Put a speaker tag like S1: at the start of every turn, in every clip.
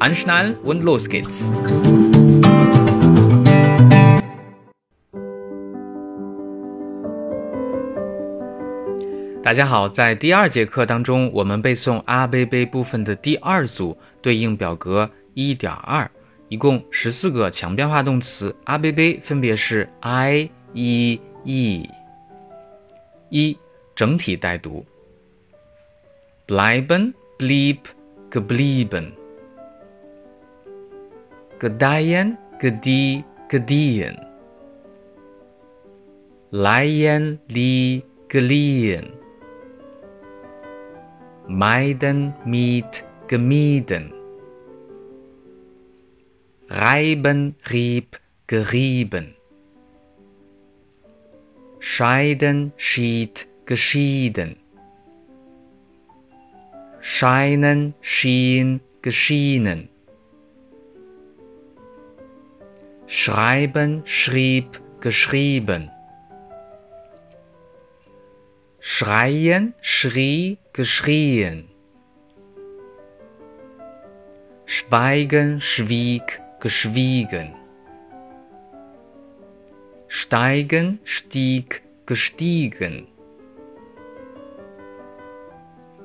S1: Anschnallen und los geht's！大家好，在第二节课当中，我们背诵阿贝贝部分的第二组对应表格一点二，一共十四个强变化动词阿贝贝分别是 i、e、e。一整体带读：bleiben、blieb、geblieben。Gedeihen, gedieh, gediehen. Leihen, lieh, geliehen. Meiden, miet, gemieden. Reiben, rieb, gerieben. Scheiden, schied, geschieden. Scheinen, schien, geschienen. Schreiben, schrieb, geschrieben. schreien, schrie, geschrien. schweigen, schwieg, geschwiegen. steigen, stieg, gestiegen.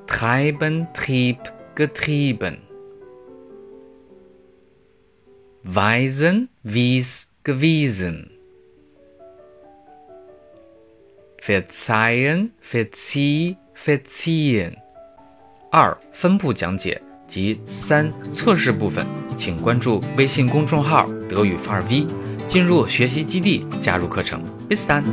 S1: treiben, trieb, getrieben. Weisen, wies, gewiesen. verzeihen, verzieh, verziehen。二、分步讲解及三、测试部分，请关注微信公众号“德语范儿 V”，进入学习基地，加入课程。Bis dann。